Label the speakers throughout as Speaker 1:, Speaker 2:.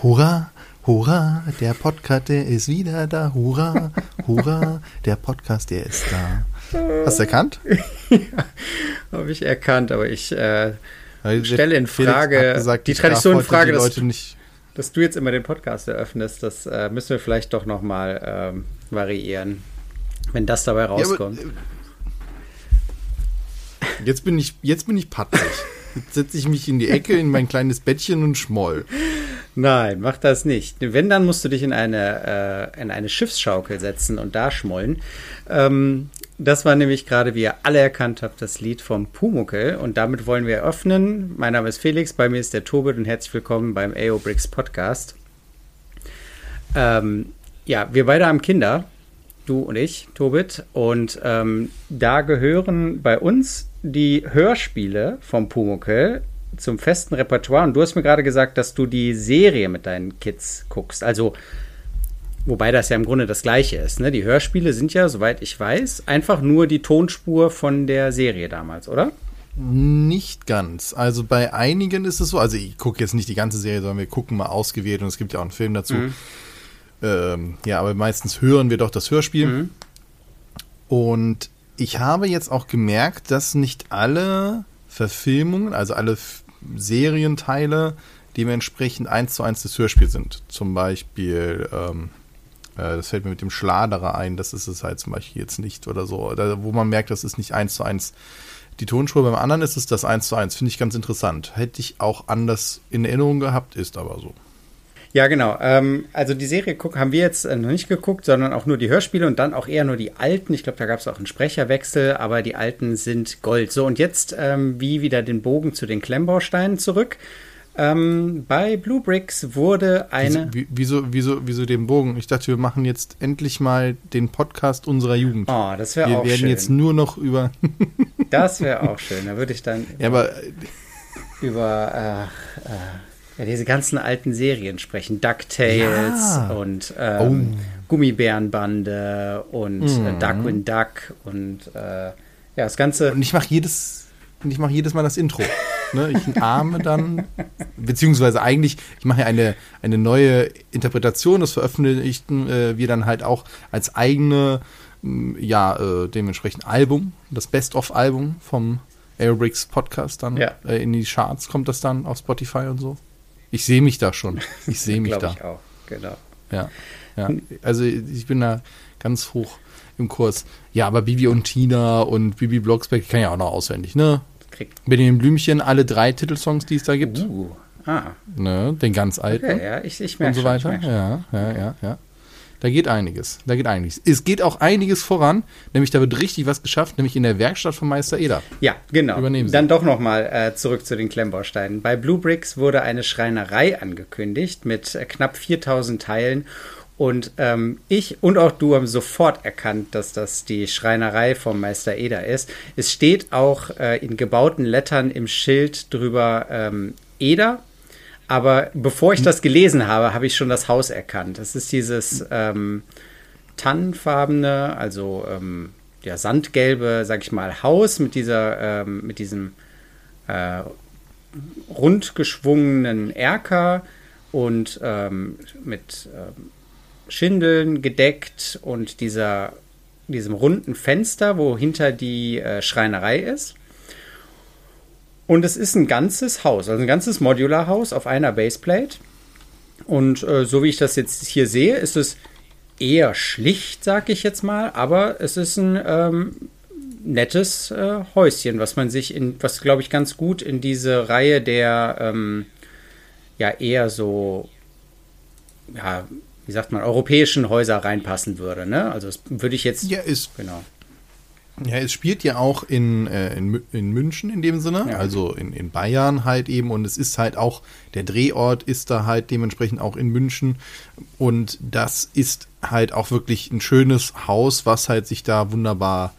Speaker 1: Hurra, hurra, der Podcast, der ist wieder da. Hurra, hurra, der Podcast, der ist da. Hast du erkannt?
Speaker 2: ja, habe ich erkannt, aber ich äh, stelle in Frage
Speaker 1: gesagt,
Speaker 2: die Tradition in Frage, dass, dass du jetzt immer den Podcast eröffnest. Das äh, müssen wir vielleicht doch noch mal ähm, variieren, wenn das dabei rauskommt.
Speaker 1: Ja, aber, äh, jetzt bin ich, jetzt bin ich patzig. Jetzt setze ich mich in die Ecke in mein kleines Bettchen und schmoll.
Speaker 2: Nein, mach das nicht. Wenn, dann musst du dich in eine, äh, in eine Schiffsschaukel setzen und da schmollen. Ähm, das war nämlich gerade, wie ihr alle erkannt habt, das Lied vom Pumuckel. Und damit wollen wir öffnen. Mein Name ist Felix, bei mir ist der Tobit und herzlich willkommen beim AO Bricks Podcast. Ähm, ja, wir beide haben Kinder, du und ich, Tobit. Und ähm, da gehören bei uns die Hörspiele vom Pumuckel zum festen Repertoire. Und du hast mir gerade gesagt, dass du die Serie mit deinen Kids guckst. Also, wobei das ja im Grunde das Gleiche ist. Ne? Die Hörspiele sind ja, soweit ich weiß, einfach nur die Tonspur von der Serie damals, oder?
Speaker 1: Nicht ganz. Also bei einigen ist es so, also ich gucke jetzt nicht die ganze Serie, sondern wir gucken mal ausgewählt und es gibt ja auch einen Film dazu. Mhm. Ähm, ja, aber meistens hören wir doch das Hörspiel. Mhm. Und ich habe jetzt auch gemerkt, dass nicht alle Verfilmungen, also alle Serienteile dementsprechend eins zu eins das Hörspiel sind. Zum Beispiel, ähm, äh, das fällt mir mit dem Schladerer ein, das ist es halt zum Beispiel jetzt nicht oder so. Oder wo man merkt, das ist nicht eins zu eins die Tonspur. Beim anderen ist es das eins zu eins. Finde ich ganz interessant. Hätte ich auch anders in Erinnerung gehabt, ist aber so.
Speaker 2: Ja, genau. Ähm, also die Serie guck, haben wir jetzt äh, noch nicht geguckt, sondern auch nur die Hörspiele und dann auch eher nur die alten. Ich glaube, da gab es auch einen Sprecherwechsel, aber die alten sind Gold. So, und jetzt ähm, wie wieder den Bogen zu den Klemmbausteinen zurück. Ähm, bei Blue Bricks wurde eine.
Speaker 1: Wieso, wieso, wieso, wieso den Bogen? Ich dachte, wir machen jetzt endlich mal den Podcast unserer Jugend.
Speaker 2: Oh, das wäre auch schön.
Speaker 1: Wir werden jetzt nur noch über.
Speaker 2: das wäre auch schön. Da würde ich dann.
Speaker 1: Ja, aber.
Speaker 2: Über. Äh, äh, ja, diese ganzen alten Serien sprechen. DuckTales ja. und ähm, oh. Gummibärenbande und mhm. äh, Darkwing Duck und äh, ja, das Ganze.
Speaker 1: Und ich mache jedes, ich mache jedes Mal das Intro. ne? Ich arme dann, beziehungsweise eigentlich, ich mache ja eine, eine neue Interpretation, das veröffentlichten äh, wir dann halt auch als eigene, ja, äh, dementsprechend Album, das Best-of-Album vom Aerobricks Podcast dann ja. äh, in die Charts kommt das dann auf Spotify und so. Ich sehe mich da schon. Ich sehe mich da.
Speaker 2: Ich auch, genau.
Speaker 1: Ja, ja. Also ich bin da ganz hoch im Kurs. Ja, aber Bibi und Tina und Bibi Blocksberg kann ja auch noch auswendig, ne? Benjamin Blümchen, alle drei Titelsongs, die es da gibt.
Speaker 2: Uh, ah.
Speaker 1: Ne, den ganz alten.
Speaker 2: Okay, ja, ich, ich merke
Speaker 1: Und so weiter.
Speaker 2: Schon,
Speaker 1: ja, ja, ja, ja. Da geht einiges. Da geht einiges. Es geht auch einiges voran, nämlich da wird richtig was geschafft, nämlich in der Werkstatt von Meister Eder.
Speaker 2: Ja, genau. Übernehmen Sie. Dann doch nochmal äh, zurück zu den Klemmbausteinen. Bei Blue Bricks wurde eine Schreinerei angekündigt mit äh, knapp 4000 Teilen. Und ähm, ich und auch du haben sofort erkannt, dass das die Schreinerei vom Meister Eder ist. Es steht auch äh, in gebauten Lettern im Schild drüber ähm, Eder aber bevor ich das gelesen habe, habe ich schon das Haus erkannt. Das ist dieses ähm, tannenfarbene, also ähm, ja, sandgelbe, sag ich mal, Haus mit dieser, ähm, mit diesem äh, rund geschwungenen Erker und ähm, mit ähm, Schindeln gedeckt und dieser, diesem runden Fenster, wo hinter die äh, Schreinerei ist. Und es ist ein ganzes Haus, also ein ganzes Modularhaus auf einer Baseplate. Und äh, so wie ich das jetzt hier sehe, ist es eher schlicht, sag ich jetzt mal, aber es ist ein ähm, nettes äh, Häuschen, was man sich in, was glaube ich ganz gut in diese Reihe der ähm, ja eher so, ja, wie sagt man, europäischen Häuser reinpassen würde. Ne? Also das würde ich jetzt.
Speaker 1: Ja, ist.
Speaker 2: Genau.
Speaker 1: Ja, es spielt ja auch in, äh, in, in München in dem Sinne, ja. also in, in Bayern halt eben. Und es ist halt auch, der Drehort ist da halt dementsprechend auch in München. Und das ist halt auch wirklich ein schönes Haus, was halt sich da wunderbar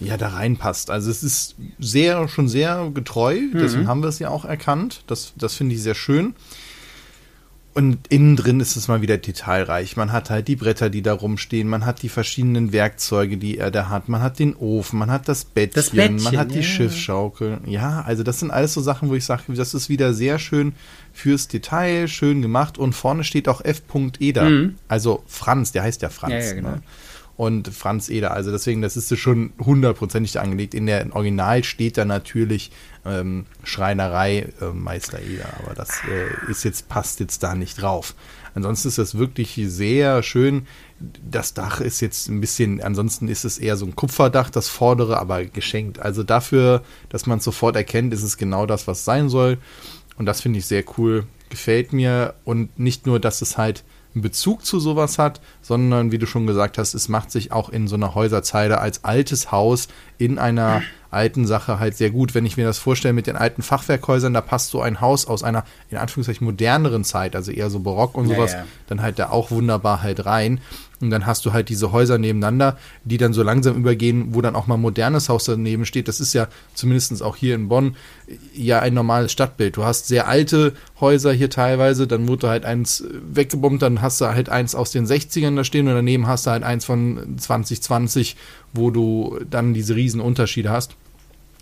Speaker 1: ja, da reinpasst. Also es ist sehr, schon sehr getreu, mhm. deswegen haben wir es ja auch erkannt. Das, das finde ich sehr schön. Und innen drin ist es mal wieder detailreich. Man hat halt die Bretter, die da rumstehen, man hat die verschiedenen Werkzeuge, die er da hat, man hat den Ofen, man hat das Bettchen, das Bettchen man hat die ja. Schiffsschaukel. Ja, also das sind alles so Sachen, wo ich sage, das ist wieder sehr schön fürs Detail, schön gemacht und vorne steht auch F. Eder. Mhm. Also Franz, der heißt ja Franz. Ja, ja, genau. ne? Und Franz Eder. Also deswegen, das ist schon hundertprozentig angelegt. In der Original steht da natürlich ähm, Schreinerei äh, Meister Eder, aber das äh, ist jetzt, passt jetzt da nicht drauf. Ansonsten ist das wirklich sehr schön. Das Dach ist jetzt ein bisschen, ansonsten ist es eher so ein Kupferdach, das vordere, aber geschenkt. Also dafür, dass man es sofort erkennt, ist es genau das, was sein soll. Und das finde ich sehr cool. Gefällt mir. Und nicht nur, dass es halt einen Bezug zu sowas hat, sondern wie du schon gesagt hast, es macht sich auch in so einer Häuserzeile als altes Haus in einer alten Sache halt sehr gut. Wenn ich mir das vorstelle mit den alten Fachwerkhäusern, da passt so ein Haus aus einer in Anführungszeichen moderneren Zeit, also eher so Barock und sowas, ja, ja. dann halt da auch wunderbar halt rein. Und dann hast du halt diese Häuser nebeneinander, die dann so langsam übergehen, wo dann auch mal ein modernes Haus daneben steht. Das ist ja zumindest auch hier in Bonn ja ein normales Stadtbild. Du hast sehr alte Häuser hier teilweise, dann wurde halt eins weggebombt, dann hast du halt eins aus den 60ern da stehen und daneben hast du halt eins von 2020, wo du dann diese riesen Unterschiede hast.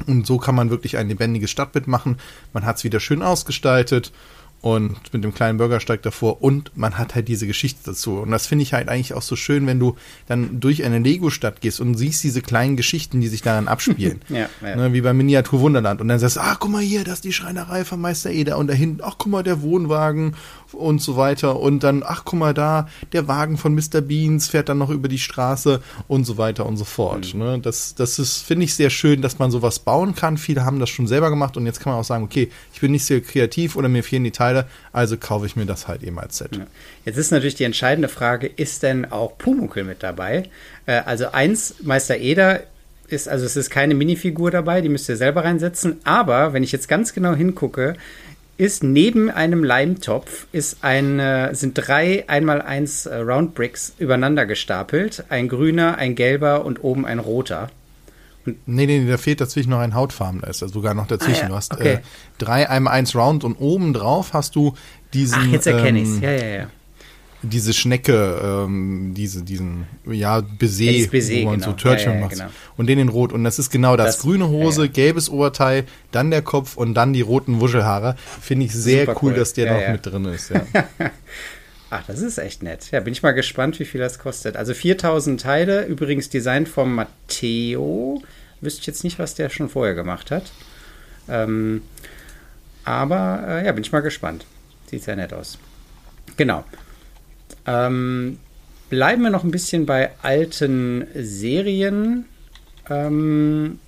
Speaker 1: Und so kann man wirklich ein lebendiges Stadtbild machen. Man hat es wieder schön ausgestaltet und mit dem kleinen Bürgersteig davor und man hat halt diese Geschichte dazu. Und das finde ich halt eigentlich auch so schön, wenn du dann durch eine Lego-Stadt gehst und siehst diese kleinen Geschichten, die sich daran abspielen. ja, ja. Ne, wie beim Miniatur Wunderland. Und dann sagst du, ach, guck mal hier, das ist die Schreinerei von Meister Eder. Und da hinten, ach, guck mal, der Wohnwagen und so weiter. Und dann, ach, guck mal da, der Wagen von Mr. Beans fährt dann noch über die Straße und so weiter und so fort. Mhm. Ne? Das, das ist, finde ich, sehr schön, dass man sowas bauen kann. Viele haben das schon selber gemacht und jetzt kann man auch sagen, okay, ich bin nicht sehr kreativ oder mir fehlen die Teile, also kaufe ich mir das halt eben als Set. Ja.
Speaker 2: Jetzt ist natürlich die entscheidende Frage, ist denn auch Pumuckel mit dabei? Äh, also eins, Meister Eder ist, also es ist keine Minifigur dabei, die müsst ihr selber reinsetzen, aber wenn ich jetzt ganz genau hingucke, ist neben einem Leimtopf ist ein, sind drei einmal eins äh, Round Bricks übereinander gestapelt. Ein grüner, ein gelber und oben ein roter.
Speaker 1: Und nee, nee, da fehlt dazwischen noch ein Hautfarben, da ist er sogar noch dazwischen. Ah, ja. Du hast okay. äh, drei einmal eins Round und oben drauf hast du diesen. Ach,
Speaker 2: jetzt erkenne ähm, ich's. Ja, ja, ja
Speaker 1: diese Schnecke, ähm, diese, diesen, ja, Baiser,
Speaker 2: Baiser wo man
Speaker 1: genau. so Törtchen ja, ja, macht. Genau. Und den in Rot. Und das ist genau das. das grüne Hose, ja, gelbes Oberteil, dann der Kopf und dann die roten Wuschelhaare. Finde ich sehr cool, cool, dass der noch mit drin ist.
Speaker 2: Ach, das ist echt nett. Ja, bin ich mal gespannt, wie viel das kostet. Also 4000 Teile, übrigens Design vom Matteo. Wüsste ich jetzt nicht, was der schon vorher gemacht hat. Ähm, aber äh, ja, bin ich mal gespannt. Sieht sehr nett aus. Genau. Ähm, bleiben wir noch ein bisschen bei alten Serien. Ähm,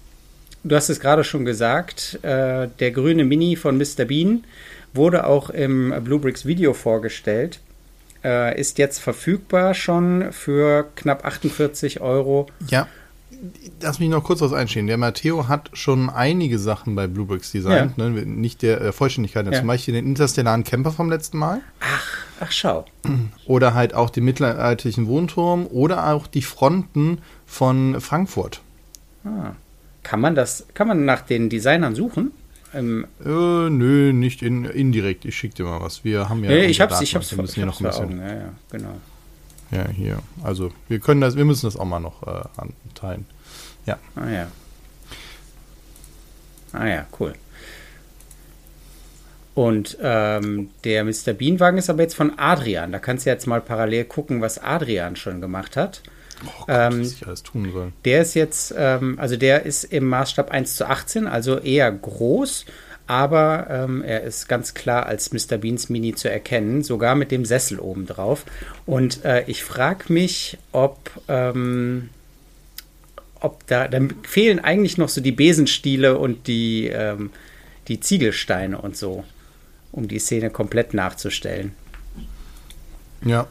Speaker 2: du hast es gerade schon gesagt, äh, der grüne Mini von Mr. Bean wurde auch im Bluebricks Video vorgestellt. Äh, ist jetzt verfügbar schon für knapp 48 Euro.
Speaker 1: Ja lass mich noch kurz was einstehen. Der Matteo hat schon einige Sachen bei Bluebricks designt, ja. ne? nicht der äh, Vollständigkeit. Ja. Zum Beispiel den interstellaren Camper vom letzten Mal.
Speaker 2: Ach, ach schau.
Speaker 1: Oder halt auch den mittelalterlichen Wohnturm oder auch die Fronten von Frankfurt.
Speaker 2: Ah. Kann man das, kann man nach den Designern suchen?
Speaker 1: Ähm, äh, nö, nicht in, indirekt. Ich schicke dir mal was. Wir haben ja.
Speaker 2: Nee, ich hab's, ich hab's, wir müssen ich hab's noch ein bisschen. Ja, ja, genau.
Speaker 1: Ja, hier. Also wir können das, wir müssen das auch mal noch äh, anteilen. Ja.
Speaker 2: Ah ja. Ah ja, cool. Und ähm, der Mr. Bean-Wagen ist aber jetzt von Adrian. Da kannst du jetzt mal parallel gucken, was Adrian schon gemacht hat.
Speaker 1: Oh Gott, ähm, was ich alles tun soll.
Speaker 2: Der ist jetzt, ähm, also der ist im Maßstab 1 zu 18, also eher groß aber ähm, er ist ganz klar als Mr. Beans Mini zu erkennen, sogar mit dem Sessel oben drauf. Und äh, ich frage mich, ob, ähm, ob da, da fehlen eigentlich noch so die Besenstiele und die, ähm, die Ziegelsteine und so, um die Szene komplett nachzustellen.
Speaker 1: Ja,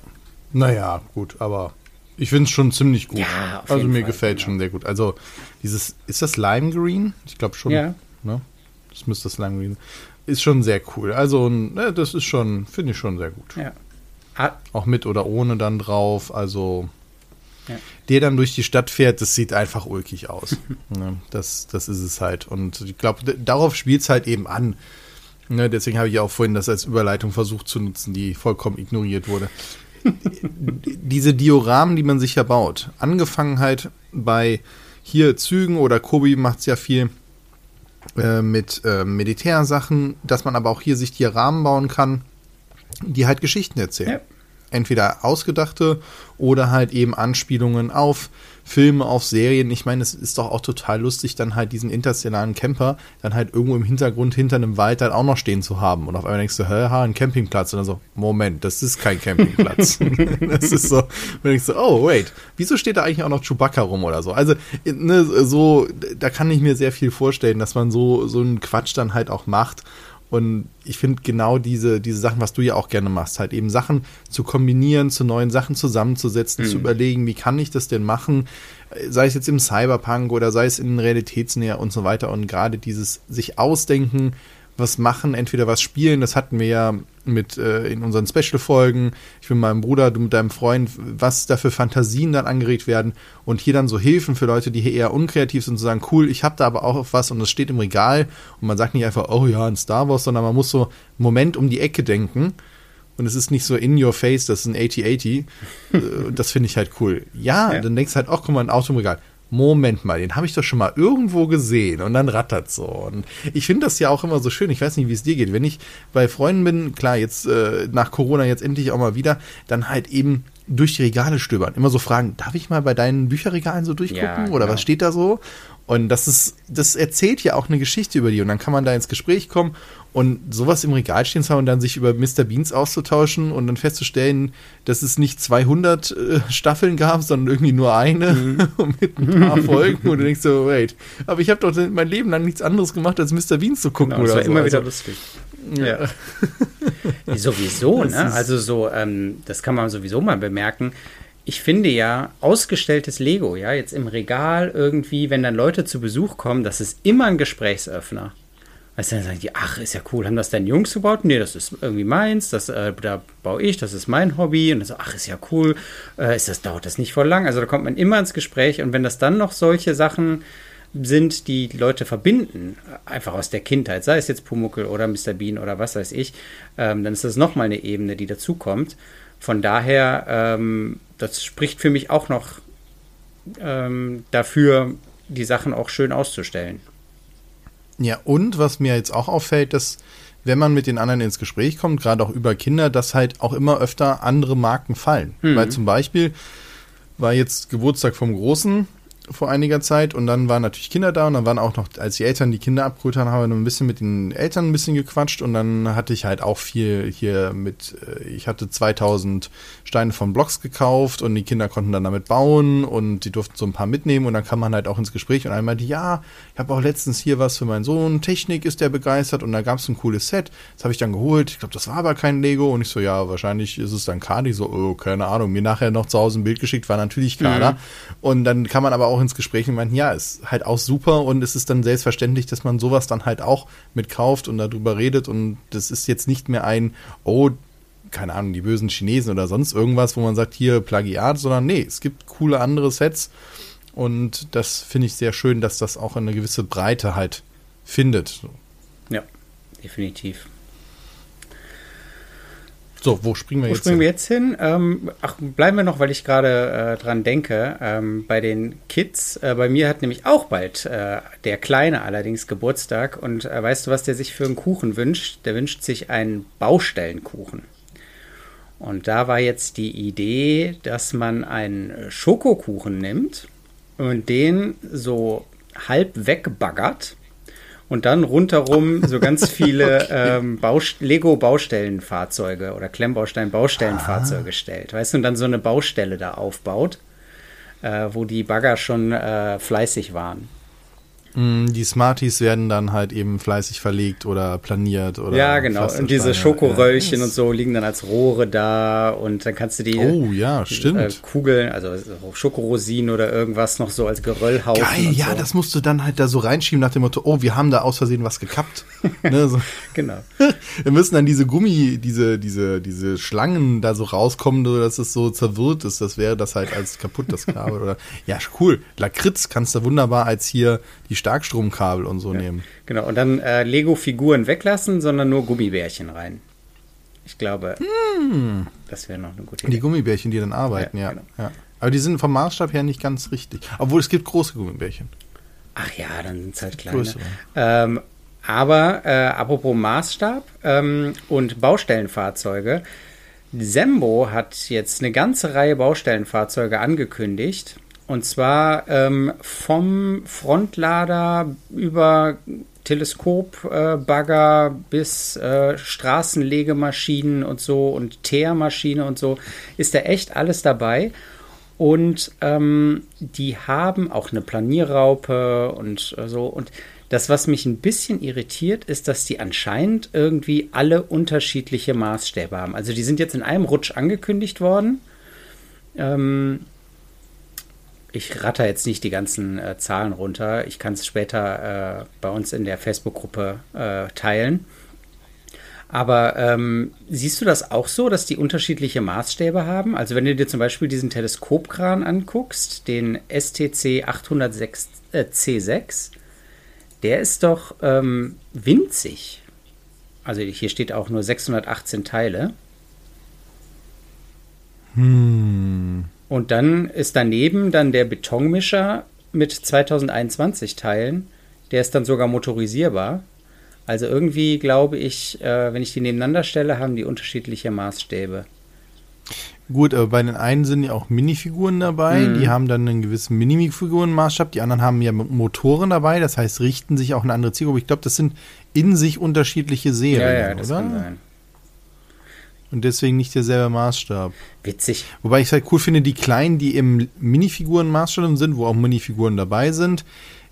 Speaker 1: naja, gut, aber ich finde es schon ziemlich gut. Ja, also mir Fall, gefällt genau. schon sehr gut. Also dieses, ist das Lime Green? Ich glaube schon. Ja. Ne? Das müsste Slime Green. Ist schon sehr cool. Also, ne, das ist schon, finde ich schon sehr gut.
Speaker 2: Ja.
Speaker 1: Ah. Auch mit oder ohne dann drauf. Also, ja. der dann durch die Stadt fährt, das sieht einfach ulkig aus. ne, das, das ist es halt. Und ich glaube, darauf spielt es halt eben an. Ne, deswegen habe ich auch vorhin das als Überleitung versucht zu nutzen, die vollkommen ignoriert wurde. Diese Dioramen, die man sich ja baut, angefangen halt bei hier Zügen oder Kobi macht es ja viel äh, mit äh, Militärsachen, dass man aber auch hier sich Dioramen bauen kann, die halt Geschichten erzählen. Ja. Entweder ausgedachte oder halt eben Anspielungen auf Filme, auf Serien. Ich meine, es ist doch auch total lustig, dann halt diesen interstellaren Camper dann halt irgendwo im Hintergrund hinter einem Wald halt auch noch stehen zu haben. Und auf einmal denkst du, hä, ha, ein Campingplatz. Und dann so, Moment, das ist kein Campingplatz. das ist so, und dann denkst du, oh, wait, wieso steht da eigentlich auch noch Chewbacca rum oder so? Also, ne, so, da kann ich mir sehr viel vorstellen, dass man so, so einen Quatsch dann halt auch macht. Und ich finde genau diese, diese Sachen, was du ja auch gerne machst, halt eben Sachen zu kombinieren, zu neuen Sachen zusammenzusetzen, mhm. zu überlegen, wie kann ich das denn machen, sei es jetzt im Cyberpunk oder sei es in Realitätsnäher und so weiter. Und gerade dieses sich ausdenken, was machen, entweder was spielen, das hatten wir ja mit äh, in unseren Special-Folgen, ich bin meinem Bruder, du mit deinem Freund, was da für Fantasien dann angeregt werden und hier dann so Hilfen für Leute, die hier eher unkreativ sind, zu sagen, cool, ich habe da aber auch was und es steht im Regal und man sagt nicht einfach, oh ja, ein Star Wars, sondern man muss so einen Moment um die Ecke denken und es ist nicht so in your face, das ist ein 8080. Äh, das finde ich halt cool. Ja, ja, dann denkst du halt, auch, guck mal, ein Auto im Regal. Moment mal, den habe ich doch schon mal irgendwo gesehen und dann rattert so. Und ich finde das ja auch immer so schön. Ich weiß nicht, wie es dir geht. Wenn ich bei Freunden bin, klar, jetzt äh, nach Corona jetzt endlich auch mal wieder, dann halt eben durch die Regale stöbern. Immer so fragen, darf ich mal bei deinen Bücherregalen so durchgucken ja, genau. oder was steht da so? Und das ist, das erzählt ja auch eine Geschichte über die und dann kann man da ins Gespräch kommen und sowas im Regal stehen zu haben und dann sich über Mr. Beans auszutauschen und dann festzustellen, dass es nicht 200 äh, Staffeln gab, sondern irgendwie nur eine mhm. mit ein paar Folgen. Und du denkst so, wait, aber ich habe doch mein Leben lang nichts anderes gemacht, als Mr. Beans zu gucken. Genau,
Speaker 2: das
Speaker 1: war
Speaker 2: so. immer wieder also, lustig. Ja. ja. sowieso, ne? Also so, ähm, das kann man sowieso mal bemerken ich finde ja, ausgestelltes Lego, ja, jetzt im Regal irgendwie, wenn dann Leute zu Besuch kommen, das ist immer ein Gesprächsöffner. Du, dann sagen die, ach, ist ja cool, haben das deine Jungs gebaut? Nee, das ist irgendwie meins, das, äh, da baue ich, das ist mein Hobby. Und dann so, ach, ist ja cool, äh, ist das, dauert das nicht voll lang? Also da kommt man immer ins Gespräch und wenn das dann noch solche Sachen sind, die, die Leute verbinden, einfach aus der Kindheit, sei es jetzt Pumuckel oder Mr. Bean oder was weiß ich, ähm, dann ist das nochmal eine Ebene, die dazukommt. Von daher, ähm, das spricht für mich auch noch ähm, dafür, die Sachen auch schön auszustellen.
Speaker 1: Ja, und was mir jetzt auch auffällt, dass wenn man mit den anderen ins Gespräch kommt, gerade auch über Kinder, dass halt auch immer öfter andere Marken fallen. Mhm. Weil zum Beispiel war jetzt Geburtstag vom Großen vor einiger Zeit und dann waren natürlich Kinder da und dann waren auch noch, als die Eltern die Kinder abgeholt haben, haben wir ein bisschen mit den Eltern ein bisschen gequatscht und dann hatte ich halt auch viel hier mit, äh, ich hatte 2000 Steine von Blocks gekauft und die Kinder konnten dann damit bauen und die durften so ein paar mitnehmen und dann kam man halt auch ins Gespräch und einmal die, ja, ich habe auch letztens hier was für meinen Sohn, Technik ist der begeistert und da gab es ein cooles Set, das habe ich dann geholt, ich glaube, das war aber kein Lego und ich so, ja, wahrscheinlich ist es dann Kadi, so, oh, keine Ahnung, mir nachher noch zu Hause ein Bild geschickt, war natürlich Kader mhm. und dann kann man aber auch ins Gespräch und meinten, ja, ist halt auch super und es ist dann selbstverständlich, dass man sowas dann halt auch mitkauft und darüber redet und das ist jetzt nicht mehr ein, oh, keine Ahnung, die bösen Chinesen oder sonst irgendwas, wo man sagt, hier Plagiat, sondern nee, es gibt coole andere Sets und das finde ich sehr schön, dass das auch eine gewisse Breite halt findet.
Speaker 2: Ja, definitiv.
Speaker 1: So, wo springen wir
Speaker 2: wo
Speaker 1: jetzt
Speaker 2: springen hin? wir jetzt hin? Ähm, ach, bleiben wir noch, weil ich gerade äh, dran denke, ähm, bei den Kids. Äh, bei mir hat nämlich auch bald äh, der Kleine allerdings Geburtstag. Und äh, weißt du, was der sich für einen Kuchen wünscht? Der wünscht sich einen Baustellenkuchen. Und da war jetzt die Idee, dass man einen Schokokuchen nimmt und den so halb wegbaggert und dann rundherum so ganz viele okay. ähm, Lego-Baustellenfahrzeuge oder Klemmbaustein-Baustellenfahrzeuge ah. stellt. Weißt du, und dann so eine Baustelle da aufbaut, äh, wo die Bagger schon äh, fleißig waren.
Speaker 1: Mm, die Smarties werden dann halt eben fleißig verlegt oder planiert oder.
Speaker 2: Ja, genau. Und diese Schokoröllchen ja. und so liegen dann als Rohre da und dann kannst du die
Speaker 1: oh, ja, stimmt. Äh,
Speaker 2: Kugeln, also Schokorosinen oder irgendwas noch so als Geröllhaufen.
Speaker 1: Geil, ja,
Speaker 2: so.
Speaker 1: das musst du dann halt da so reinschieben nach dem Motto, oh, wir haben da aus Versehen was gekappt. ne, so.
Speaker 2: genau.
Speaker 1: wir müssen dann diese Gummi, diese, diese, diese Schlangen da so rauskommen, dass es so zerwirrt ist. Das wäre das halt als kaputt, das Kabel. oder, ja, cool. Lakritz kannst du wunderbar als hier die Starkstromkabel und so ja, nehmen.
Speaker 2: Genau, und dann äh, Lego-Figuren weglassen, sondern nur Gummibärchen rein. Ich glaube, hm. das wäre noch eine gute
Speaker 1: Idee. Die Gummibärchen, die dann arbeiten, ja. ja. Genau. ja. Aber die sind vom Maßstab her nicht ganz richtig. Obwohl es gibt große Gummibärchen.
Speaker 2: Ach ja, dann sind es halt kleine. Ähm, aber äh, apropos Maßstab ähm, und Baustellenfahrzeuge. Sembo hat jetzt eine ganze Reihe Baustellenfahrzeuge angekündigt. Und zwar ähm, vom Frontlader über Teleskopbagger äh, bis äh, Straßenlegemaschinen und so und Teermaschine und so ist da echt alles dabei. Und ähm, die haben auch eine Planierraupe und äh, so. Und das, was mich ein bisschen irritiert, ist, dass die anscheinend irgendwie alle unterschiedliche Maßstäbe haben. Also die sind jetzt in einem Rutsch angekündigt worden. Ähm, ich ratter jetzt nicht die ganzen äh, Zahlen runter. Ich kann es später äh, bei uns in der Facebook-Gruppe äh, teilen. Aber ähm, siehst du das auch so, dass die unterschiedliche Maßstäbe haben? Also wenn du dir zum Beispiel diesen Teleskopkran anguckst, den STC 806 äh, C6, der ist doch ähm, winzig. Also hier steht auch nur 618 Teile. Hm. Und dann ist daneben dann der Betonmischer mit 2021 Teilen. Der ist dann sogar motorisierbar. Also irgendwie glaube ich, äh, wenn ich die nebeneinander stelle, haben die unterschiedliche Maßstäbe.
Speaker 1: Gut, aber bei den einen sind ja auch Minifiguren dabei, mhm. die haben dann einen gewissen Minifigurenmaßstab, die anderen haben ja Motoren dabei, das heißt, richten sich auch eine andere Zielgruppe. Ich glaube, das sind in sich unterschiedliche Serien, ja, ja, das oder? Kann sein. Und deswegen nicht derselbe Maßstab.
Speaker 2: Witzig.
Speaker 1: Wobei ich es halt cool finde, die kleinen, die im Minifiguren-Maßstab sind, wo auch Minifiguren dabei sind,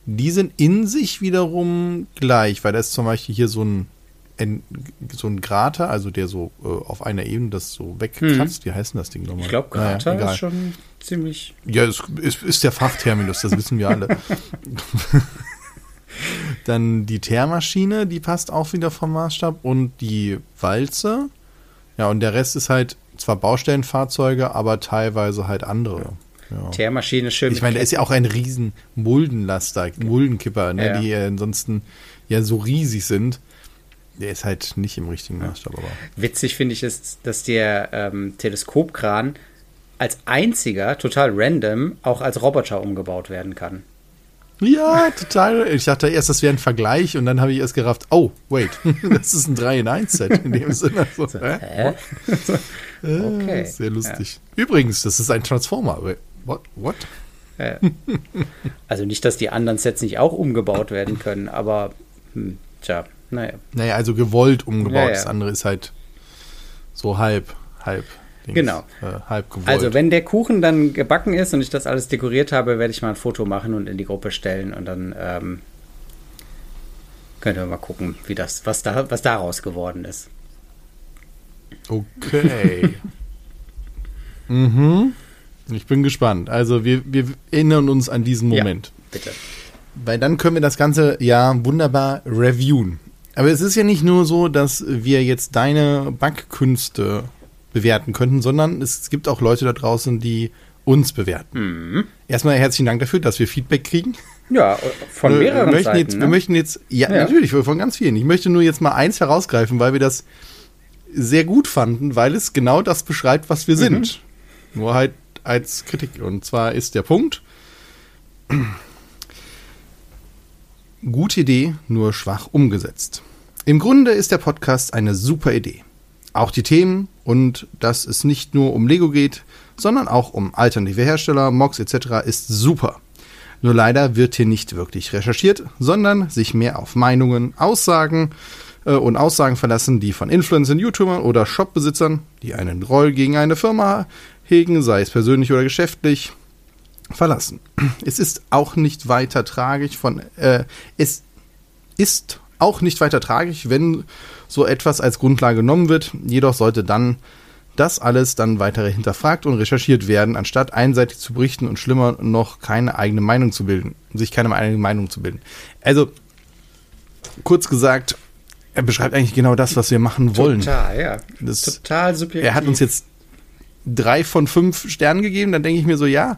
Speaker 1: die sind in sich wiederum gleich, weil da ist zum Beispiel hier so ein, ein so ein Grater, also der so äh, auf einer Ebene das so wegkratzt. Hm. Wie heißt denn das Ding nochmal?
Speaker 2: Ich glaube, Grater naja, ist schon ziemlich.
Speaker 1: Ja, es ist, ist der Fachterminus, das wissen wir alle. Dann die Teermaschine, die passt auch wieder vom Maßstab und die Walze. Ja, und der Rest ist halt zwar Baustellenfahrzeuge, aber teilweise halt andere.
Speaker 2: Ja. Teermaschine schön.
Speaker 1: Ich meine, der ist ja auch ein riesen Muldenlaster, Muldenkipper, ne, ja. die ja ansonsten ja so riesig sind. Der ist halt nicht im richtigen Maßstab. Aber.
Speaker 2: Witzig finde ich ist, dass der ähm, Teleskopkran als einziger, total random, auch als Roboter umgebaut werden kann.
Speaker 1: Ja, total. Ich dachte erst, das wäre ein Vergleich und dann habe ich erst gerafft, oh, wait, das ist ein 3 in 1 Set in dem Sinne. So, hä? okay. Sehr lustig. Ja. Übrigens, das ist ein Transformer. What? What?
Speaker 2: Ja. Also nicht, dass die anderen Sets nicht auch umgebaut werden können, aber hm, tja, naja.
Speaker 1: Naja, also gewollt umgebaut. Ja. Das andere ist halt so halb, halb.
Speaker 2: Dings, genau. Äh, halb gewollt. Also wenn der Kuchen dann gebacken ist und ich das alles dekoriert habe, werde ich mal ein Foto machen und in die Gruppe stellen und dann ähm, könnt ihr mal gucken, wie das, was da, was daraus geworden ist.
Speaker 1: Okay. mhm. Ich bin gespannt. Also wir, wir erinnern uns an diesen Moment. Ja, bitte. Weil dann können wir das Ganze ja wunderbar reviewen. Aber es ist ja nicht nur so, dass wir jetzt deine Backkünste bewerten könnten, sondern es gibt auch Leute da draußen, die uns bewerten. Mhm. Erstmal herzlichen Dank dafür, dass wir Feedback kriegen.
Speaker 2: Ja, von mehreren
Speaker 1: wir
Speaker 2: Seiten.
Speaker 1: Jetzt,
Speaker 2: ne?
Speaker 1: Wir möchten jetzt, ja, ja, natürlich, von ganz vielen. Ich möchte nur jetzt mal eins herausgreifen, weil wir das sehr gut fanden, weil es genau das beschreibt, was wir mhm. sind. Nur halt als Kritik. Und zwar ist der Punkt, gute Idee, nur schwach umgesetzt. Im Grunde ist der Podcast eine super Idee. Auch die Themen und dass es nicht nur um Lego geht, sondern auch um alternative Hersteller, Mods etc. ist super. Nur leider wird hier nicht wirklich recherchiert, sondern sich mehr auf Meinungen, Aussagen äh, und Aussagen verlassen, die von Influencern, YouTubern oder Shopbesitzern, die einen Roll gegen eine Firma hegen, sei es persönlich oder geschäftlich, verlassen. Es ist auch nicht weiter tragisch von, äh, es ist auch nicht weiter tragisch, wenn so etwas als Grundlage genommen wird. Jedoch sollte dann das alles dann weiter hinterfragt und recherchiert werden, anstatt einseitig zu berichten und schlimmer noch keine eigene Meinung zu bilden, sich keine eigene Meinung zu bilden. Also, kurz gesagt, er beschreibt eigentlich genau das, was wir machen wollen.
Speaker 2: Total, ja. Das, Total subjektiv.
Speaker 1: Er hat uns jetzt drei von fünf Sternen gegeben, dann denke ich mir so, ja,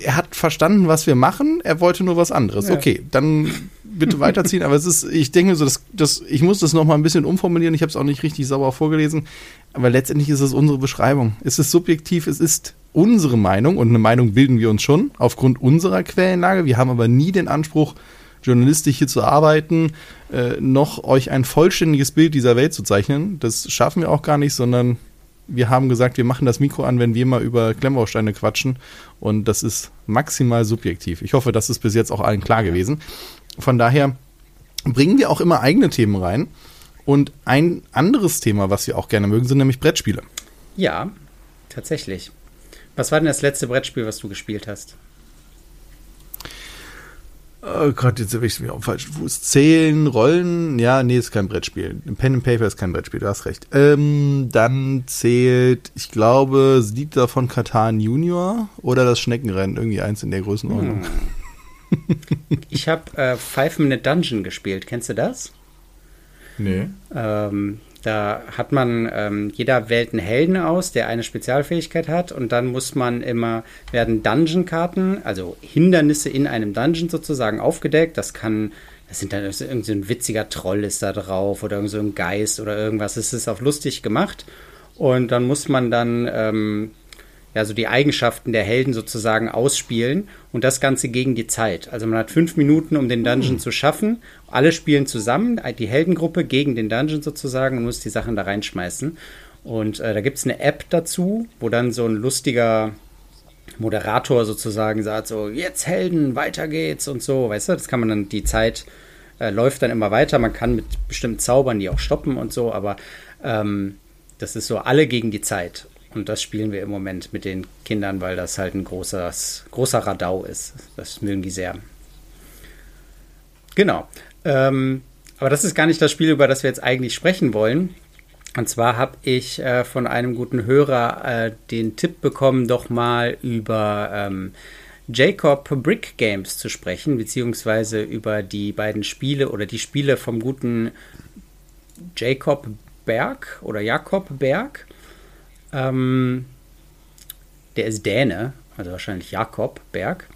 Speaker 1: er hat verstanden, was wir machen. Er wollte nur was anderes. Ja. Okay, dann bitte weiterziehen. Aber es ist, ich denke so, dass, dass ich muss das noch mal ein bisschen umformulieren. Ich habe es auch nicht richtig sauber vorgelesen. Aber letztendlich ist es unsere Beschreibung. Es ist subjektiv. Es ist unsere Meinung und eine Meinung bilden wir uns schon aufgrund unserer Quellenlage. Wir haben aber nie den Anspruch, journalistisch hier zu arbeiten, äh, noch euch ein vollständiges Bild dieser Welt zu zeichnen. Das schaffen wir auch gar nicht, sondern wir haben gesagt, wir machen das Mikro an, wenn wir mal über Klemmbausteine quatschen. Und das ist maximal subjektiv. Ich hoffe, das ist bis jetzt auch allen klar gewesen. Von daher bringen wir auch immer eigene Themen rein. Und ein anderes Thema, was wir auch gerne mögen, sind nämlich Brettspiele.
Speaker 2: Ja, tatsächlich. Was war denn das letzte Brettspiel, was du gespielt hast?
Speaker 1: Oh Gott, jetzt erwischt mich auf falschen Fuß. Zählen, Rollen, ja, nee, ist kein Brettspiel. Pen and Paper ist kein Brettspiel, du hast recht. Ähm, dann zählt, ich glaube, Lied von Katan Junior oder das Schneckenrennen, irgendwie eins in der Größenordnung.
Speaker 2: Hm. ich habe äh, Five Minute Dungeon gespielt, kennst du das?
Speaker 1: Nee.
Speaker 2: Ähm, da hat man, ähm, jeder wählt einen Helden aus, der eine Spezialfähigkeit hat und dann muss man immer, werden Dungeon-Karten, also Hindernisse in einem Dungeon sozusagen aufgedeckt. Das kann, das sind dann irgendwie so ein witziger Troll ist da drauf oder irgend so ein Geist oder irgendwas. Es ist auf lustig gemacht und dann muss man dann ähm, ja, so die Eigenschaften der Helden sozusagen ausspielen und das Ganze gegen die Zeit. Also man hat fünf Minuten, um den Dungeon mhm. zu schaffen. Alle spielen zusammen, die Heldengruppe gegen den Dungeon sozusagen und muss die Sachen da reinschmeißen. Und äh, da gibt es eine App dazu, wo dann so ein lustiger Moderator sozusagen sagt, so, jetzt Helden, weiter geht's und so, weißt du, das kann man dann, die Zeit äh, läuft dann immer weiter, man kann mit bestimmten Zaubern die auch stoppen und so, aber ähm, das ist so alle gegen die Zeit. Und das spielen wir im Moment mit den Kindern, weil das halt ein großes, großer Radau ist. Das mögen die sehr. Genau. Ähm, aber das ist gar nicht das Spiel, über das wir jetzt eigentlich sprechen wollen. Und zwar habe ich äh, von einem guten Hörer äh, den Tipp bekommen, doch mal über ähm, Jacob Brick Games zu sprechen, beziehungsweise über die beiden Spiele oder die Spiele vom guten Jacob Berg oder Jakob Berg. Ähm, der ist Däne, also wahrscheinlich Jakob Berg.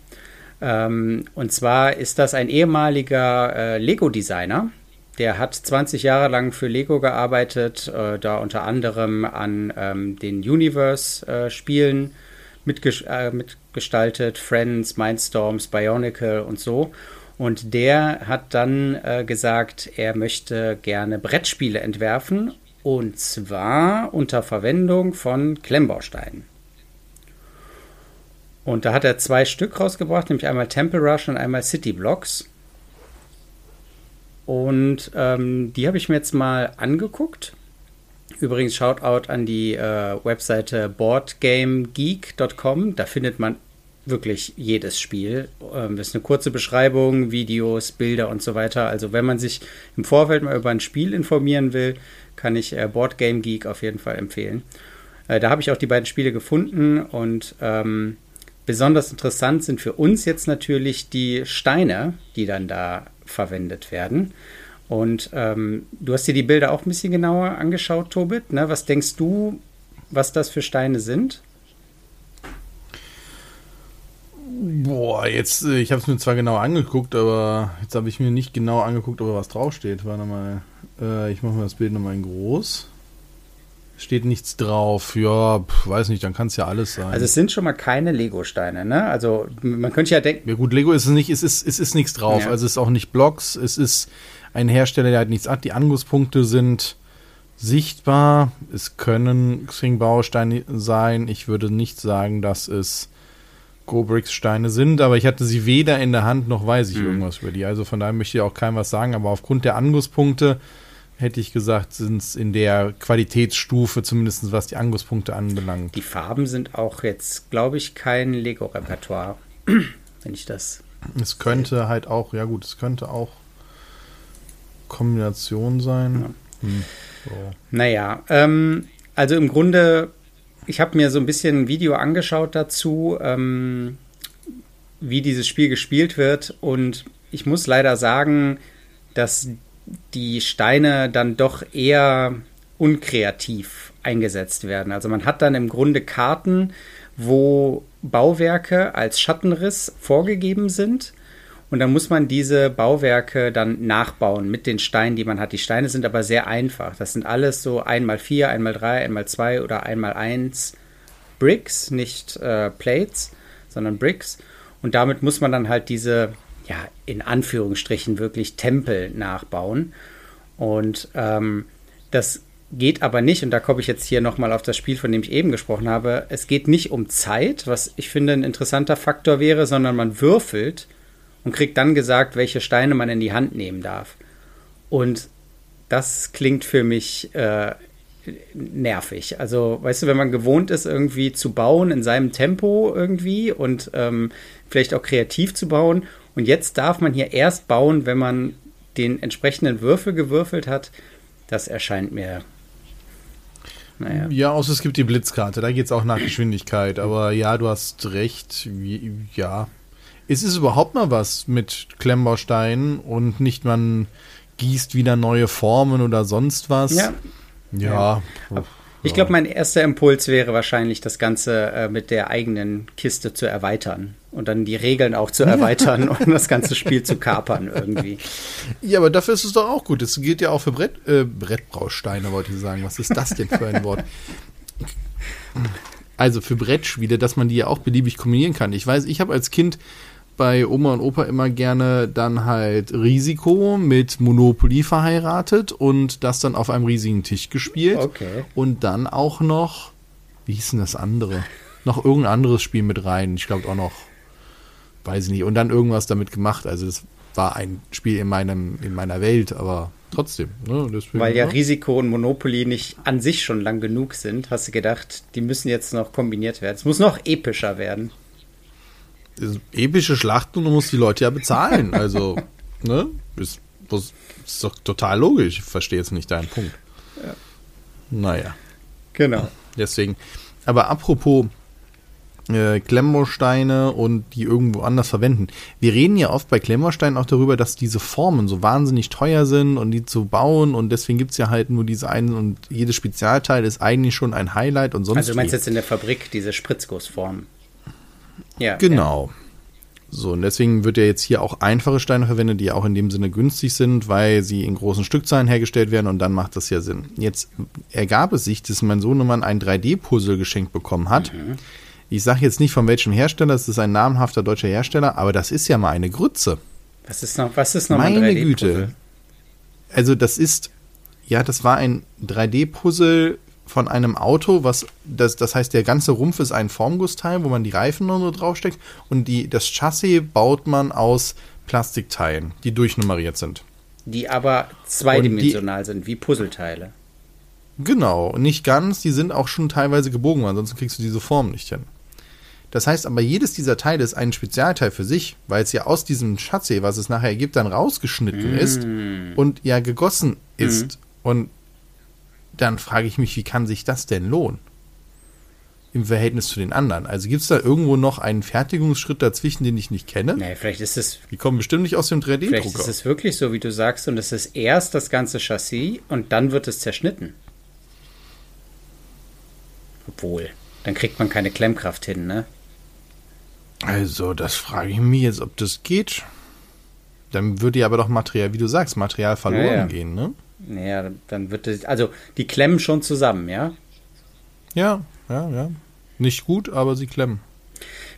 Speaker 2: Ähm, und zwar ist das ein ehemaliger äh, Lego-Designer. Der hat 20 Jahre lang für Lego gearbeitet, äh, da unter anderem an ähm, den Universe-Spielen äh, äh, mitgestaltet, Friends, Mindstorms, Bionicle und so. Und der hat dann äh, gesagt, er möchte gerne Brettspiele entwerfen und zwar unter Verwendung von Klemmbausteinen. Und da hat er zwei Stück rausgebracht, nämlich einmal Temple Rush und einmal City Blocks. Und ähm, die habe ich mir jetzt mal angeguckt. Übrigens, Shoutout an die äh, Webseite boardgamegeek.com. Da findet man wirklich jedes Spiel. Ähm, das ist eine kurze Beschreibung, Videos, Bilder und so weiter. Also wenn man sich im Vorfeld mal über ein Spiel informieren will, kann ich äh, Board Game Geek auf jeden Fall empfehlen. Äh, da habe ich auch die beiden Spiele gefunden und ähm, besonders interessant sind für uns jetzt natürlich die Steine, die dann da verwendet werden. Und ähm, du hast dir die Bilder auch ein bisschen genauer angeschaut, Tobit. Ne? Was denkst du, was das für Steine sind?
Speaker 1: Boah, jetzt, äh, ich habe es mir zwar genau angeguckt, aber jetzt habe ich mir nicht genau angeguckt, ob was draufsteht. Warte mal. Äh, ich mache mal das Bild nochmal in groß. Steht nichts drauf. Ja, pf, weiß nicht, dann kann es ja alles sein.
Speaker 2: Also es sind schon mal keine Lego-Steine, ne? Also man könnte ja denken.
Speaker 1: Ja gut, Lego ist es nicht, es ist, es ist nichts drauf. Ja. Also es ist auch nicht Blocks, es ist ein Hersteller, der halt nichts hat. Die Angusspunkte sind sichtbar. Es können Xing-Bausteine sein. Ich würde nicht sagen, dass es Go-Bricks-Steine sind, aber ich hatte sie weder in der Hand noch weiß ich mhm. irgendwas über die. Also von daher möchte ich auch keinem was sagen, aber aufgrund der Angusspunkte hätte ich gesagt, sind es in der Qualitätsstufe, zumindest was die Angusspunkte anbelangt.
Speaker 2: Die Farben sind auch jetzt, glaube ich, kein Lego-Repertoire, wenn ich das.
Speaker 1: Es könnte sehe. halt auch, ja gut, es könnte auch Kombination sein. Ja. Hm,
Speaker 2: so. Naja, ähm, also im Grunde, ich habe mir so ein bisschen ein Video angeschaut dazu, ähm, wie dieses Spiel gespielt wird und ich muss leider sagen, dass die Steine dann doch eher unkreativ eingesetzt werden. Also man hat dann im Grunde Karten, wo Bauwerke als Schattenriss vorgegeben sind. Und dann muss man diese Bauwerke dann nachbauen mit den Steinen, die man hat. Die Steine sind aber sehr einfach. Das sind alles so einmal vier, einmal drei, einmal zwei oder einmal eins Bricks, nicht äh, Plates, sondern Bricks. Und damit muss man dann halt diese, ja, in Anführungsstrichen wirklich Tempel nachbauen. Und ähm, das geht aber nicht, und da komme ich jetzt hier nochmal auf das Spiel, von dem ich eben gesprochen habe, es geht nicht um Zeit, was ich finde ein interessanter Faktor wäre, sondern man würfelt und kriegt dann gesagt, welche Steine man in die Hand nehmen darf. Und das klingt für mich äh, nervig. Also, weißt du, wenn man gewohnt ist, irgendwie zu bauen in seinem Tempo irgendwie und ähm, vielleicht auch kreativ zu bauen, und jetzt darf man hier erst bauen, wenn man den entsprechenden Würfel gewürfelt hat, das erscheint mir
Speaker 1: naja. Ja, außer es gibt die Blitzkarte, da geht es auch nach Geschwindigkeit. Aber ja, du hast recht. Wie, ja. Ist es überhaupt mal was mit Klemmbausteinen und nicht man gießt wieder neue Formen oder sonst was?
Speaker 2: Ja.
Speaker 1: Ja.
Speaker 2: ja. Ich glaube, mein erster Impuls wäre wahrscheinlich, das Ganze äh, mit der eigenen Kiste zu erweitern und dann die Regeln auch zu erweitern und das ganze Spiel zu kapern irgendwie.
Speaker 1: Ja, aber dafür ist es doch auch gut. Es geht ja auch für Brett, äh, Brettbrausteine, wollte ich sagen. Was ist das denn für ein Wort? Also für Brettspiele, dass man die ja auch beliebig kombinieren kann. Ich weiß, ich habe als Kind bei Oma und Opa immer gerne dann halt Risiko mit Monopoly verheiratet und das dann auf einem riesigen Tisch gespielt.
Speaker 2: Okay.
Speaker 1: Und dann auch noch, wie hieß denn das andere? Noch irgendein anderes Spiel mit rein. Ich glaube auch noch, weiß ich nicht. Und dann irgendwas damit gemacht. Also das war ein Spiel in meinem, in meiner Welt, aber trotzdem. Ne,
Speaker 2: deswegen, Weil ja, ja Risiko und Monopoly nicht an sich schon lang genug sind, hast du gedacht, die müssen jetzt noch kombiniert werden. Es muss noch epischer werden
Speaker 1: epische Schlachten und du musst die Leute ja bezahlen. Also, ne? Ist, ist doch total logisch. Ich verstehe jetzt nicht deinen Punkt. Ja. Naja.
Speaker 2: Genau.
Speaker 1: Deswegen. Aber apropos äh, Klemmbausteine und die irgendwo anders verwenden. Wir reden ja oft bei Klemmbausteinen auch darüber, dass diese Formen so wahnsinnig teuer sind und die zu bauen und deswegen gibt es ja halt nur diese einen und jedes Spezialteil ist eigentlich schon ein Highlight und sonst.
Speaker 2: Also du meinst wie. jetzt in der Fabrik diese Spritzgussform?
Speaker 1: Ja. Genau. Ja. So, und deswegen wird ja jetzt hier auch einfache Steine verwendet, die auch in dem Sinne günstig sind, weil sie in großen Stückzahlen hergestellt werden und dann macht das ja Sinn. Jetzt ergab es sich, dass mein Sohnemann ein 3D-Puzzle geschenkt bekommen hat. Mhm. Ich sage jetzt nicht von welchem Hersteller, es ist ein namhafter deutscher Hersteller, aber das ist ja mal eine Grütze.
Speaker 2: Was ist noch, was ist noch
Speaker 1: Meine ein 3D-Puzzle? Güte. Also das ist, ja, das war ein 3D-Puzzle von einem Auto, was das, das heißt, der ganze Rumpf ist ein Formgussteil, wo man die Reifen nur so draufsteckt und die, das Chassis baut man aus Plastikteilen, die durchnummeriert sind.
Speaker 2: Die aber zweidimensional die, sind, wie Puzzleteile.
Speaker 1: Genau, nicht ganz, die sind auch schon teilweise gebogen, ansonsten kriegst du diese Form nicht hin. Das heißt aber, jedes dieser Teile ist ein Spezialteil für sich, weil es ja aus diesem Chassis, was es nachher ergibt, dann rausgeschnitten mm. ist und ja gegossen ist. Mm. Und dann frage ich mich, wie kann sich das denn lohnen? Im Verhältnis zu den anderen. Also gibt es da irgendwo noch einen Fertigungsschritt dazwischen, den ich nicht kenne?
Speaker 2: Nee, vielleicht ist es.
Speaker 1: Die kommen bestimmt nicht aus dem 3D-Drucker.
Speaker 2: Vielleicht ist es wirklich so, wie du sagst, und es ist erst das ganze Chassis und dann wird es zerschnitten. Obwohl, dann kriegt man keine Klemmkraft hin, ne?
Speaker 1: Also, das frage ich mich jetzt, ob das geht. Dann würde ja aber doch Material, wie du sagst, Material verloren ja, ja. gehen, ne?
Speaker 2: Naja, dann wird es, also die klemmen schon zusammen, ja?
Speaker 1: Ja, ja, ja. Nicht gut, aber sie klemmen.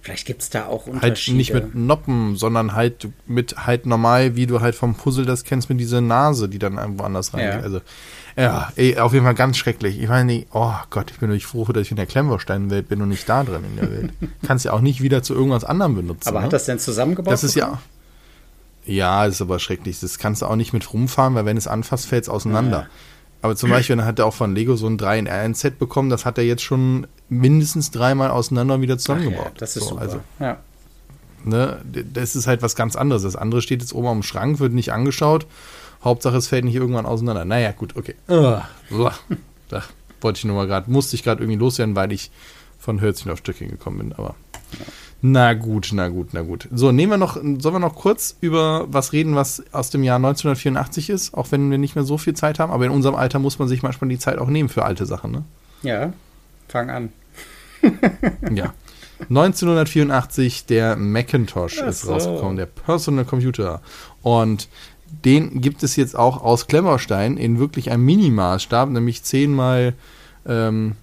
Speaker 2: Vielleicht gibt es da auch Unterschiede.
Speaker 1: Halt nicht mit Noppen, sondern halt mit halt normal, wie du halt vom Puzzle das kennst, mit dieser Nase, die dann irgendwo anders reingeht. Ja. Also, ja, ey, auf jeden Fall ganz schrecklich. Ich meine, oh Gott, ich bin natürlich froh, dass ich in der Klemmbaustein-Welt bin und nicht da drin in der Welt. Kannst ja auch nicht wieder zu irgendwas anderem benutzen.
Speaker 2: Aber
Speaker 1: ne?
Speaker 2: hat das denn zusammengebaut?
Speaker 1: Das ist ja, ja, ist aber schrecklich. Das kannst du auch nicht mit rumfahren, weil wenn es anfasst, fällt es auseinander. Ja. Aber zum Beispiel, dann hat er auch von Lego so ein 3 in 1 Set bekommen, das hat er jetzt schon mindestens dreimal auseinander wieder zusammengebaut. Ja,
Speaker 2: das ist
Speaker 1: so,
Speaker 2: super.
Speaker 1: Also,
Speaker 2: ja.
Speaker 1: Ne, das ist halt was ganz anderes. Das andere steht jetzt oben am Schrank, wird nicht angeschaut. Hauptsache, es fällt nicht irgendwann auseinander. Naja, gut, okay. da wollte ich nur mal gerade, musste ich gerade irgendwie loswerden, weil ich von Hölzchen auf Stückchen gekommen bin, aber. Ja. Na gut, na gut, na gut. So, nehmen wir noch, sollen wir noch kurz über was reden, was aus dem Jahr 1984 ist, auch wenn wir nicht mehr so viel Zeit haben, aber in unserem Alter muss man sich manchmal die Zeit auch nehmen für alte Sachen, ne?
Speaker 2: Ja, fang an.
Speaker 1: ja. 1984 der Macintosh Ach ist so. rausgekommen, der Personal Computer. Und den gibt es jetzt auch aus Klemmerstein in wirklich einem Minimaßstab, nämlich 10 mal ähm,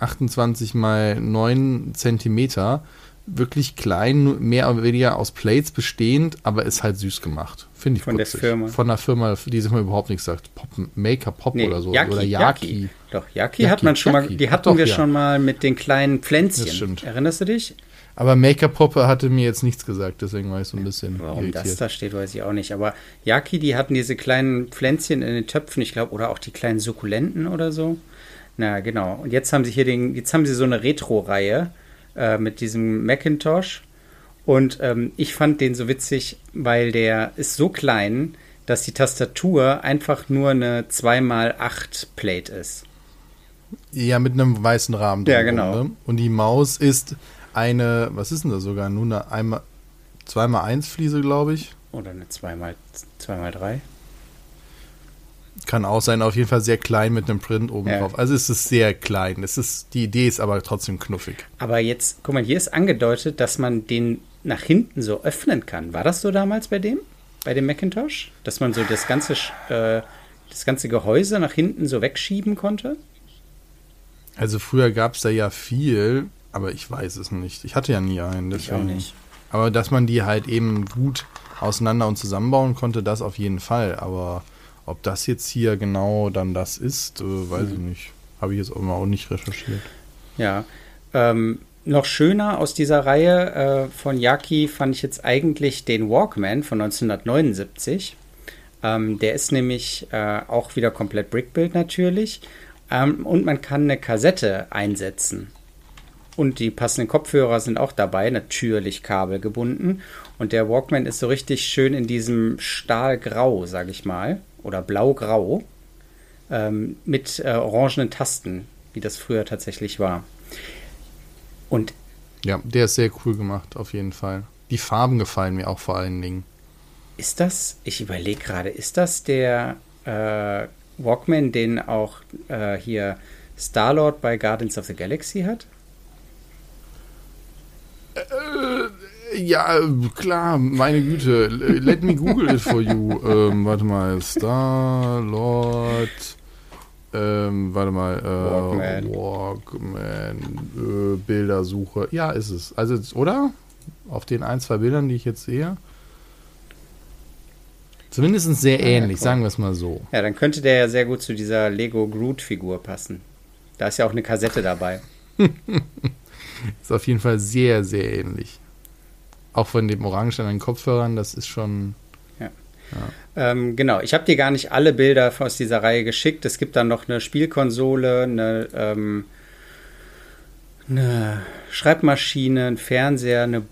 Speaker 1: 28 mal 9 Zentimeter. Wirklich klein, mehr oder weniger aus Plates bestehend, aber ist halt süß gemacht. Finde ich
Speaker 2: Von putzig. der Firma.
Speaker 1: Von der Firma, die sich mal überhaupt nichts sagt. Pop, Maker Pop nee, oder so.
Speaker 2: Yaki,
Speaker 1: oder
Speaker 2: Yaki. Yaki. Doch, Yaki, Yaki, hat man schon Yaki. mal, die hatten Doch, wir ja. schon mal mit den kleinen Pflänzchen. Das stimmt. Erinnerst du dich?
Speaker 1: Aber Maker-Poppe hatte mir jetzt nichts gesagt, deswegen war ich so ein bisschen.
Speaker 2: Warum irritiert. das da steht, weiß ich auch nicht. Aber Yaki, die hatten diese kleinen Pflänzchen in den Töpfen, ich glaube, oder auch die kleinen Sukkulenten oder so. Na, genau. Und jetzt haben sie hier den, jetzt haben sie so eine Retro-Reihe äh, mit diesem Macintosh. Und ähm, ich fand den so witzig, weil der ist so klein, dass die Tastatur einfach nur eine 2x8 Plate ist.
Speaker 1: Ja, mit einem weißen Rahmen.
Speaker 2: Ja, genau.
Speaker 1: Ne? Und die Maus ist eine, was ist denn das sogar? Nur eine einmal, zweimal eins Fliese, glaube ich.
Speaker 2: Oder eine zweimal, zweimal drei.
Speaker 1: Kann auch sein, auf jeden Fall sehr klein mit einem Print oben ja. drauf. Also es ist sehr klein. Es ist, die Idee ist aber trotzdem knuffig.
Speaker 2: Aber jetzt, guck mal, hier ist angedeutet, dass man den nach hinten so öffnen kann. War das so damals bei dem? Bei dem Macintosh? Dass man so das ganze, äh, das ganze Gehäuse nach hinten so wegschieben konnte?
Speaker 1: Also früher gab es da ja viel, aber ich weiß es nicht. Ich hatte ja nie einen.
Speaker 2: Deswegen. Ich auch nicht.
Speaker 1: Aber dass man die halt eben gut auseinander und zusammenbauen konnte, das auf jeden Fall. Aber ob das jetzt hier genau dann das ist, äh, weiß mhm. ich nicht. Habe ich jetzt auch, auch nicht recherchiert.
Speaker 2: Ja. Ähm, noch schöner aus dieser Reihe äh, von Yaki fand ich jetzt eigentlich den Walkman von 1979. Ähm, der ist nämlich äh, auch wieder komplett Brickbuild natürlich. Ähm, und man kann eine Kassette einsetzen. Und die passenden Kopfhörer sind auch dabei, natürlich kabelgebunden. Und der Walkman ist so richtig schön in diesem Stahlgrau, sag ich mal, oder blaugrau, ähm, mit äh, orangenen Tasten, wie das früher tatsächlich war. Und
Speaker 1: ja, der ist sehr cool gemacht, auf jeden Fall. Die Farben gefallen mir auch vor allen Dingen.
Speaker 2: Ist das, ich überlege gerade, ist das der äh, Walkman, den auch äh, hier Star-Lord bei Guardians of the Galaxy hat?
Speaker 1: Ja, klar, meine Güte. Let me Google it for you. Ähm, warte mal, Star-Lord. Ähm, warte mal, äh, Walkman, Walkman äh, Bildersuche. Ja, ist es. Also, oder? Auf den ein, zwei Bildern, die ich jetzt sehe. Zumindest sehr ähnlich, ja, sagen wir es mal so.
Speaker 2: Ja, dann könnte der ja sehr gut zu dieser Lego Groot-Figur passen. Da ist ja auch eine Kassette dabei.
Speaker 1: ist auf jeden Fall sehr, sehr ähnlich. Auch von dem Orange an den Kopfhörern, das ist schon.
Speaker 2: Ja. ja. Ähm, genau, ich habe dir gar nicht alle Bilder aus dieser Reihe geschickt. Es gibt dann noch eine Spielkonsole, eine, ähm, eine Schreibmaschine, einen Fernseher, eine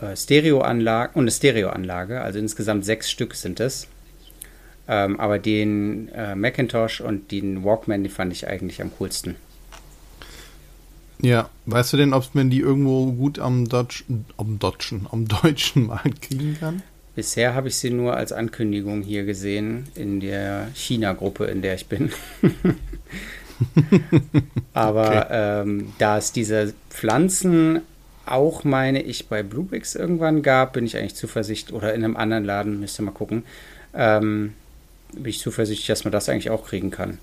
Speaker 2: äh, Stereoanlage und eine Stereoanlage, also insgesamt sechs Stück sind es. Ähm, aber den äh, Macintosh und den Walkman, die fand ich eigentlich am coolsten.
Speaker 1: Ja, weißt du denn, ob man die irgendwo gut am, Dutch, am, Deutschen, am deutschen Markt kriegen kann?
Speaker 2: Bisher habe ich sie nur als Ankündigung hier gesehen in der China-Gruppe, in der ich bin. Aber okay. ähm, da es diese Pflanzen auch, meine ich, bei Bluebricks irgendwann gab, bin ich eigentlich zuversichtlich, oder in einem anderen Laden, müsst ihr mal gucken, ähm, bin ich zuversichtlich, dass man das eigentlich auch kriegen kann.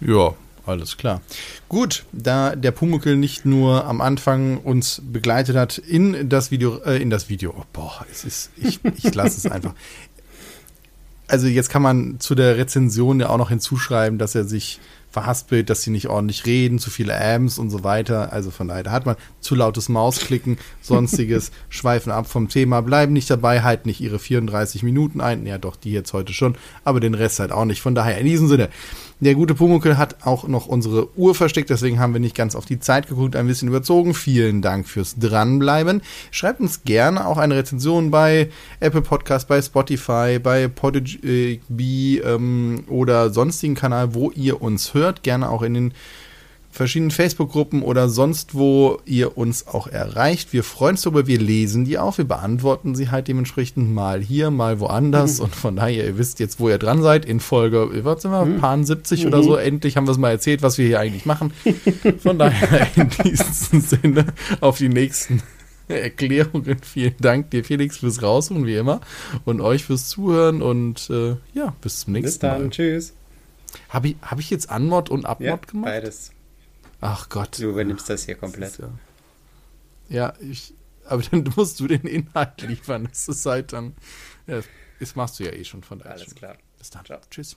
Speaker 1: Ja, alles klar. Gut, da der Pumuckel nicht nur am Anfang uns begleitet hat in das Video, äh, in das Video, oh, boah, es ist, ich, ich lasse es einfach. Also jetzt kann man zu der Rezension ja auch noch hinzuschreiben, dass er sich verhaspelt, dass sie nicht ordentlich reden, zu viele Ams und so weiter. Also von daher, da hat man zu lautes Mausklicken, sonstiges, schweifen ab vom Thema, bleiben nicht dabei, halten nicht ihre 34 Minuten ein. Ja, doch, die jetzt heute schon, aber den Rest halt auch nicht. Von daher, in diesem Sinne, der gute Pumuckel hat auch noch unsere Uhr versteckt, deswegen haben wir nicht ganz auf die Zeit geguckt, ein bisschen überzogen. Vielen Dank fürs Dranbleiben. Schreibt uns gerne auch eine Rezension bei Apple Podcast, bei Spotify, bei Podigy ähm, oder sonstigen Kanal, wo ihr uns hört. Gerne auch in den verschiedenen Facebook-Gruppen oder sonst wo ihr uns auch erreicht. Wir freuen uns darüber, wir lesen die auch, wir beantworten sie halt dementsprechend mal hier, mal woanders. Mhm. Und von daher, ihr wisst jetzt, wo ihr dran seid. In Folge, was sind wir, mhm. Paar 70 mhm. oder so. Endlich haben wir es mal erzählt, was wir hier eigentlich machen. Von daher in diesem Sinne auf die nächsten Erklärungen. Vielen Dank dir, Felix, fürs Raussuchen, wie immer. Und euch fürs Zuhören. Und äh, ja, bis zum nächsten Mal. Bis dann. Mal.
Speaker 2: Tschüss.
Speaker 1: Habe ich, hab ich jetzt Anmod und Abmod ja, gemacht?
Speaker 2: Beides.
Speaker 1: Ach Gott.
Speaker 2: Du übernimmst das hier komplett.
Speaker 1: Das ja, ja, ich, aber dann musst du den Inhalt liefern. Das ist halt dann, ja, das machst du ja eh schon von
Speaker 2: daher. Alles klar.
Speaker 1: Bis dann. Ciao. Tschüss.